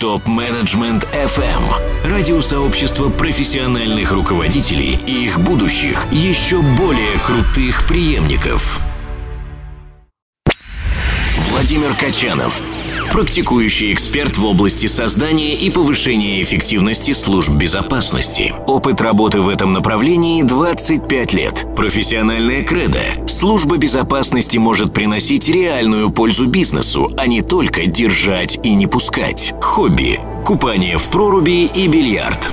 Топ-менеджмент FM. Радиосообщество профессиональных руководителей и их будущих, еще более крутых преемников. Владимир Качанов. Практикующий эксперт в области создания и повышения эффективности служб безопасности. Опыт работы в этом направлении 25 лет. Профессиональная кредо. Служба безопасности может приносить реальную пользу бизнесу, а не только держать и не пускать. Хобби. Купание в проруби и бильярд.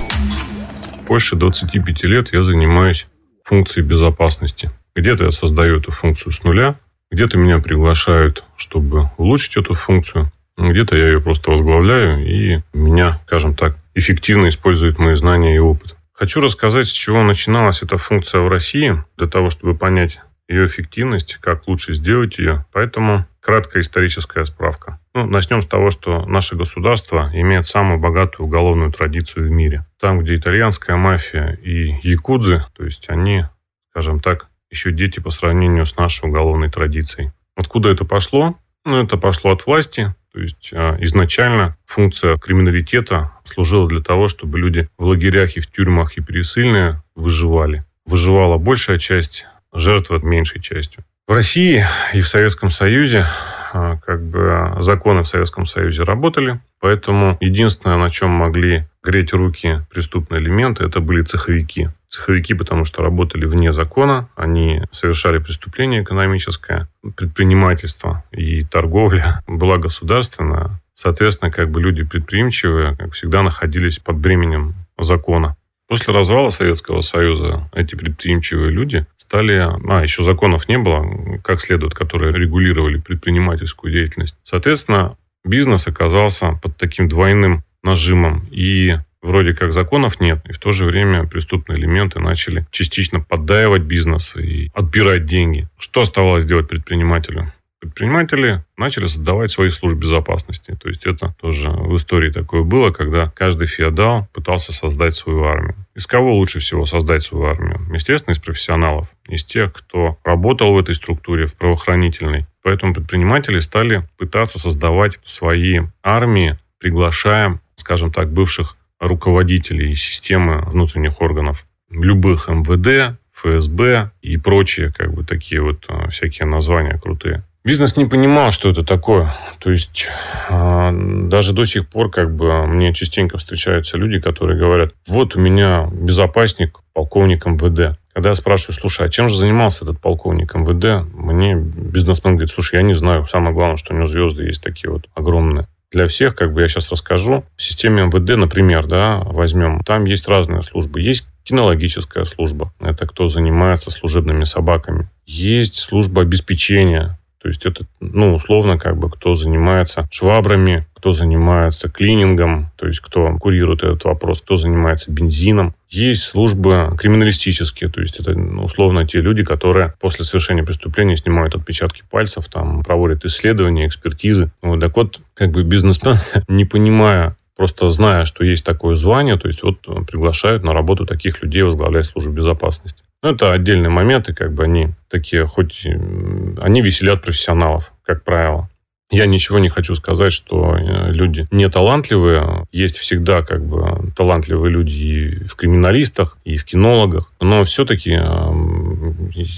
Больше 25 лет я занимаюсь функцией безопасности. Где-то я создаю эту функцию с нуля, где-то меня приглашают, чтобы улучшить эту функцию. Где-то я ее просто возглавляю, и меня, скажем так, эффективно используют мои знания и опыт. Хочу рассказать, с чего начиналась эта функция в России, для того, чтобы понять ее эффективность, как лучше сделать ее. Поэтому краткая историческая справка. Ну, начнем с того, что наше государство имеет самую богатую уголовную традицию в мире. Там, где итальянская мафия и якудзы, то есть они, скажем так, еще дети по сравнению с нашей уголовной традицией. Откуда это пошло? Ну, это пошло от власти. То есть а, изначально функция криминалитета служила для того, чтобы люди в лагерях и в тюрьмах и пересыльные выживали. Выживала большая часть, жертва меньшей частью. В России и в Советском Союзе а, как бы законы в Советском Союзе работали, поэтому единственное, на чем могли греть руки преступные элементы, это были цеховики. Цеховики, потому что работали вне закона, они совершали преступление экономическое, предпринимательство и торговля была государственная. Соответственно, как бы люди предприимчивые, как всегда, находились под бременем закона. После развала Советского Союза эти предприимчивые люди стали... А, еще законов не было, как следует, которые регулировали предпринимательскую деятельность. Соответственно, бизнес оказался под таким двойным нажимом. И вроде как законов нет, и в то же время преступные элементы начали частично поддаивать бизнес и отбирать деньги. Что оставалось делать предпринимателю? Предприниматели начали создавать свои службы безопасности. То есть это тоже в истории такое было, когда каждый феодал пытался создать свою армию. Из кого лучше всего создать свою армию? Естественно, из профессионалов, из тех, кто работал в этой структуре, в правоохранительной. Поэтому предприниматели стали пытаться создавать свои армии, приглашая, скажем так, бывших руководителей системы внутренних органов любых МВД, ФСБ и прочие, как бы такие вот а, всякие названия крутые. Бизнес не понимал, что это такое. То есть а, даже до сих пор как бы мне частенько встречаются люди, которые говорят, вот у меня безопасник, полковник МВД. Когда я спрашиваю, слушай, а чем же занимался этот полковник МВД? Мне бизнесмен говорит, слушай, я не знаю. Самое главное, что у него звезды есть такие вот огромные для всех, как бы я сейчас расскажу. В системе МВД, например, да, возьмем, там есть разные службы. Есть кинологическая служба. Это кто занимается служебными собаками. Есть служба обеспечения. То есть это, ну, условно, как бы, кто занимается швабрами, кто занимается клинингом, то есть кто курирует этот вопрос, кто занимается бензином. Есть службы криминалистические, то есть это ну, условно те люди, которые после совершения преступления снимают отпечатки пальцев, там проводят исследования, экспертизы. Вот, так вот, как бы бизнесмен, не понимая просто зная, что есть такое звание, то есть вот приглашают на работу таких людей возглавлять службу безопасности. Ну, это отдельные моменты, как бы они такие, хоть они веселят профессионалов, как правило. Я ничего не хочу сказать, что э, люди не талантливые. Есть всегда как бы талантливые люди и в криминалистах, и в кинологах. Но все-таки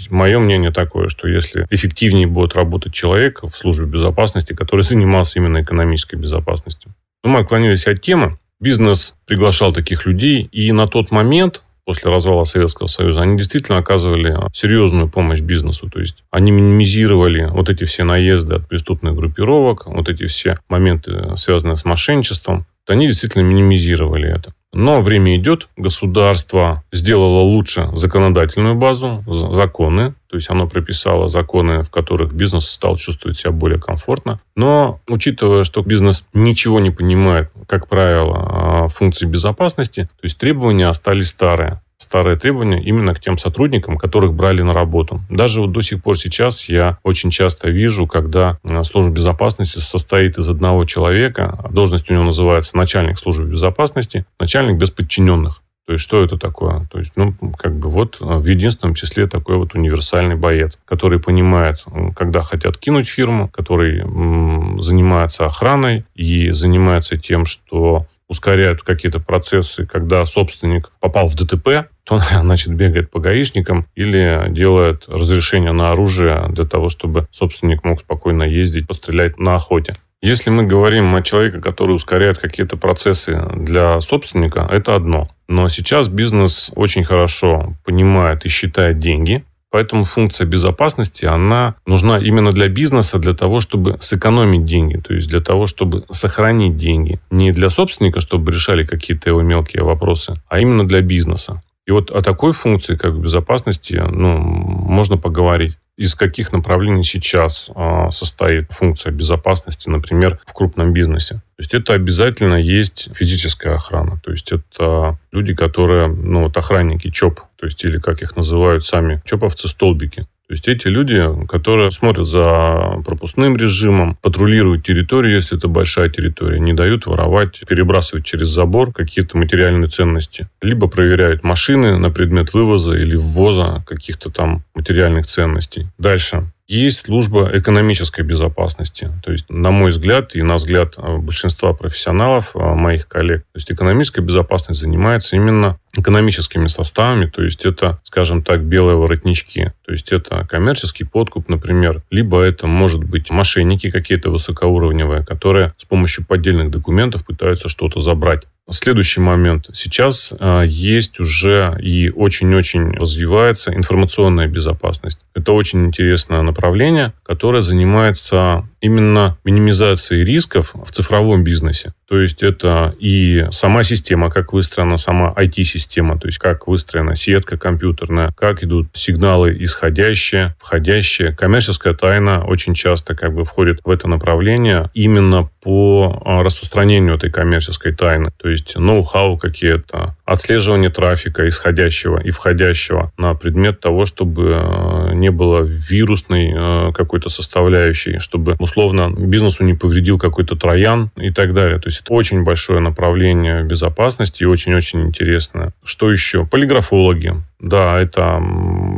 мое мнение такое, что если эффективнее будет работать человек в службе безопасности, который занимался именно экономической безопасностью. Но мы отклонились от темы. Бизнес приглашал таких людей, и на тот момент после развала Советского Союза, они действительно оказывали серьезную помощь бизнесу. То есть они минимизировали вот эти все наезды от преступных группировок, вот эти все моменты, связанные с мошенничеством. Они действительно минимизировали это. Но время идет, государство сделало лучше законодательную базу, законы, то есть оно прописало законы, в которых бизнес стал чувствовать себя более комфортно. Но учитывая, что бизнес ничего не понимает, как правило, функции безопасности, то есть требования остались старые старые требования именно к тем сотрудникам, которых брали на работу. Даже вот до сих пор сейчас я очень часто вижу, когда э, служба безопасности состоит из одного человека, должность у него называется начальник службы безопасности, начальник без подчиненных. То есть, что это такое? То есть, ну, как бы вот в единственном числе такой вот универсальный боец, который понимает, когда хотят кинуть фирму, который м, занимается охраной и занимается тем, что ускоряют какие-то процессы, когда собственник попал в ДТП, то, значит, бегает по гаишникам или делает разрешение на оружие для того, чтобы собственник мог спокойно ездить, пострелять на охоте. Если мы говорим о человеке, который ускоряет какие-то процессы для собственника, это одно. Но сейчас бизнес очень хорошо понимает и считает деньги, Поэтому функция безопасности, она нужна именно для бизнеса, для того, чтобы сэкономить деньги, то есть для того, чтобы сохранить деньги. Не для собственника, чтобы решали какие-то его мелкие вопросы, а именно для бизнеса. И вот о такой функции, как безопасности, ну, можно поговорить из каких направлений сейчас а, состоит функция безопасности, например, в крупном бизнесе. То есть это обязательно есть физическая охрана. То есть это люди, которые, ну вот охранники ЧОП, то есть или как их называют сами ЧОПовцы, столбики. То есть эти люди, которые смотрят за пропускным режимом, патрулируют территорию, если это большая территория, не дают воровать, перебрасывать через забор какие-то материальные ценности. Либо проверяют машины на предмет вывоза или ввоза каких-то там материальных ценностей. Дальше. Есть служба экономической безопасности. То есть, на мой взгляд и на взгляд э, большинства профессионалов, э, моих коллег, то есть экономическая безопасность занимается именно экономическими составами, то есть это, скажем так, белые воротнички, то есть это коммерческий подкуп, например, либо это может быть мошенники какие-то высокоуровневые, которые с помощью поддельных документов пытаются что-то забрать. Следующий момент. Сейчас э, есть уже и очень-очень развивается информационная безопасность. Это очень интересное направление, которое занимается именно минимизацией рисков в цифровом бизнесе. То есть это и сама система, как выстроена сама IT-система, то есть как выстроена сетка компьютерная, как идут сигналы исходящие, входящие. Коммерческая тайна очень часто как бы входит в это направление именно по а, распространению этой коммерческой тайны. То есть ноу-хау какие-то, отслеживание трафика исходящего и входящего на предмет того, чтобы а, не было вирусной а, какой-то составляющей, чтобы условно бизнесу не повредил какой-то троян и так далее. То есть это очень большое направление безопасности и очень-очень интересное. Что еще? Полиграфологи. Да, это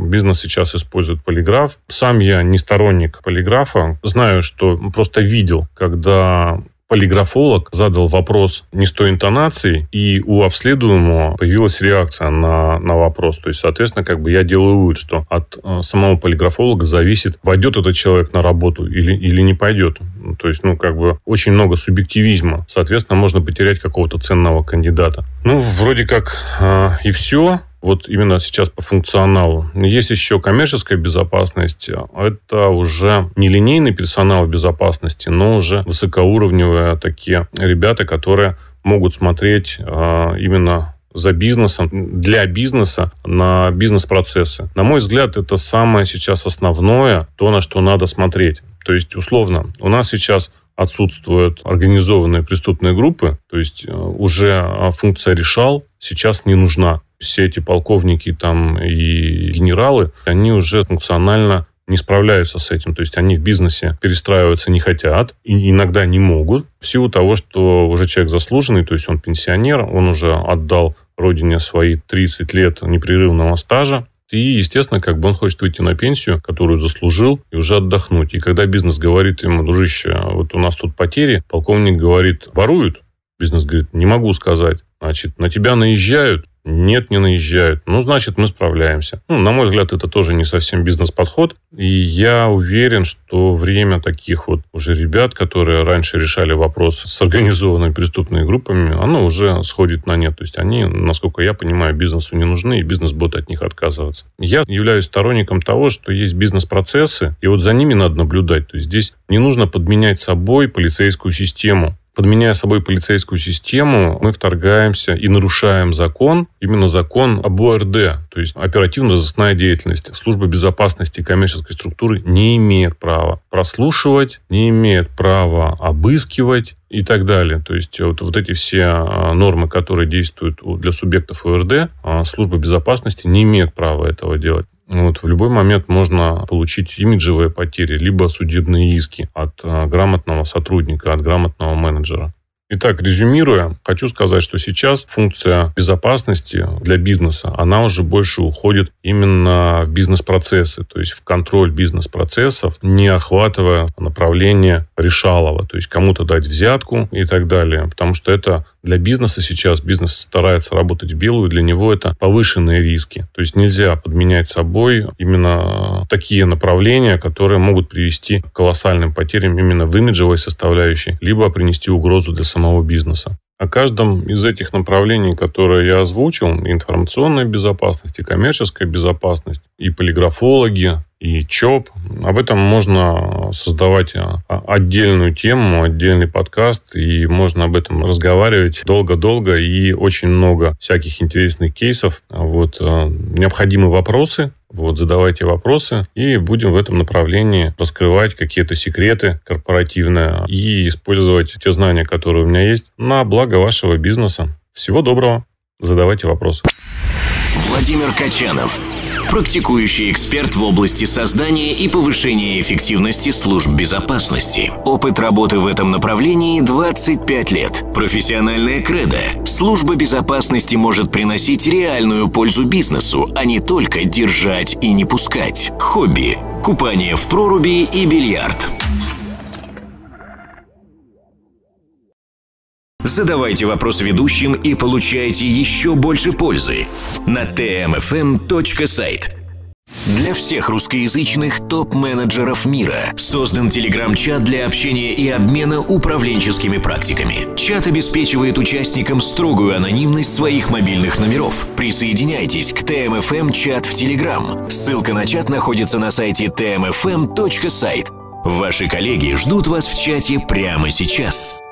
бизнес сейчас использует полиграф. Сам я не сторонник полиграфа. Знаю, что просто видел, когда полиграфолог задал вопрос не с той интонацией, и у обследуемого появилась реакция на, на вопрос. То есть, соответственно, как бы я делаю вывод, что от э, самого полиграфолога зависит, войдет этот человек на работу или, или не пойдет. То есть, ну, как бы очень много субъективизма. Соответственно, можно потерять какого-то ценного кандидата. Ну, вроде как э, и все вот именно сейчас по функционалу. Есть еще коммерческая безопасность. Это уже не линейный персонал безопасности, но уже высокоуровневые такие ребята, которые могут смотреть а, именно за бизнесом, для бизнеса на бизнес-процессы. На мой взгляд, это самое сейчас основное, то, на что надо смотреть. То есть, условно, у нас сейчас отсутствуют организованные преступные группы, то есть э, уже а, функция решал сейчас не нужна все эти полковники там и генералы, они уже функционально не справляются с этим. То есть они в бизнесе перестраиваться не хотят и иногда не могут в силу того, что уже человек заслуженный, то есть он пенсионер, он уже отдал родине свои 30 лет непрерывного стажа, и, естественно, как бы он хочет выйти на пенсию, которую заслужил, и уже отдохнуть. И когда бизнес говорит ему, дружище, вот у нас тут потери, полковник говорит, воруют? Бизнес говорит, не могу сказать. Значит, на тебя наезжают, нет, не наезжают. Ну, значит, мы справляемся. Ну, на мой взгляд, это тоже не совсем бизнес-подход. И я уверен, что время таких вот уже ребят, которые раньше решали вопрос с организованными преступными группами, оно уже сходит на нет. То есть они, насколько я понимаю, бизнесу не нужны, и бизнес будет от них отказываться. Я являюсь сторонником того, что есть бизнес-процессы, и вот за ними надо наблюдать. То есть здесь не нужно подменять собой полицейскую систему подменяя собой полицейскую систему, мы вторгаемся и нарушаем закон, именно закон об ОРД, то есть оперативно-розыскная деятельность. Служба безопасности коммерческой структуры не имеет права прослушивать, не имеет права обыскивать и так далее. То есть вот, вот эти все а, нормы, которые действуют для субъектов ОРД, а, служба безопасности не имеет права этого делать. Вот, в любой момент можно получить имиджевые потери, либо судебные иски от а, грамотного сотрудника, от грамотного менеджера. Итак, резюмируя, хочу сказать, что сейчас функция безопасности для бизнеса, она уже больше уходит именно в бизнес-процессы, то есть в контроль бизнес-процессов, не охватывая направление решалого, то есть кому-то дать взятку и так далее, потому что это для бизнеса сейчас, бизнес старается работать в белую, для него это повышенные риски, то есть нельзя подменять собой именно такие направления, которые могут привести к колоссальным потерям именно в имиджевой составляющей, либо принести угрозу для самого самого бизнеса. О каждом из этих направлений, которые я озвучил, информационная безопасность, и коммерческая безопасность, и полиграфологи, и ЧОП, об этом можно создавать а, отдельную тему, отдельный подкаст, и можно об этом разговаривать долго-долго, и очень много всяких интересных кейсов. Вот, а, необходимы вопросы, вот, задавайте вопросы, и будем в этом направлении раскрывать какие-то секреты корпоративные и использовать те знания, которые у меня есть, на благо вашего бизнеса. Всего доброго. Задавайте вопросы. Владимир Качанов практикующий эксперт в области создания и повышения эффективности служб безопасности. Опыт работы в этом направлении 25 лет. Профессиональная кредо. Служба безопасности может приносить реальную пользу бизнесу, а не только держать и не пускать. Хобби. Купание в проруби и бильярд. Задавайте вопросы ведущим и получайте еще больше пользы на tmfm.site. Для всех русскоязычных топ-менеджеров мира создан телеграм-чат для общения и обмена управленческими практиками. Чат обеспечивает участникам строгую анонимность своих мобильных номеров. Присоединяйтесь к ТМФМ чат в Телеграм. Ссылка на чат находится на сайте tmfm.site. Ваши коллеги ждут вас в чате прямо сейчас.